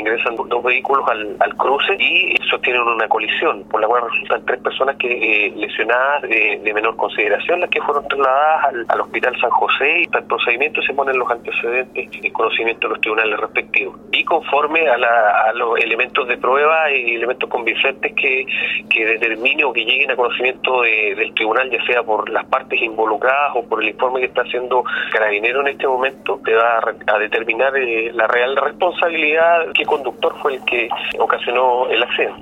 ingresan dos vehículos al, cruce y sostienen una colisión, por la cual resultan tres personas que eh, lesionadas de, menor consideración, las que fueron trasladadas al, Hospital San José y para el procedimiento se ponen los antecedentes en conocimiento de los tribunales respectivos. Y conforme a, los elementos de prueba y elementos convincentes que, que determine o que lleguen a conocimiento del tribunal, ya sea por las partes involucradas o por el informe que está haciendo Carabinero en este momento, te va a, determinar eh, la real responsabilidad, qué conductor fue el que ocasionó el accidente.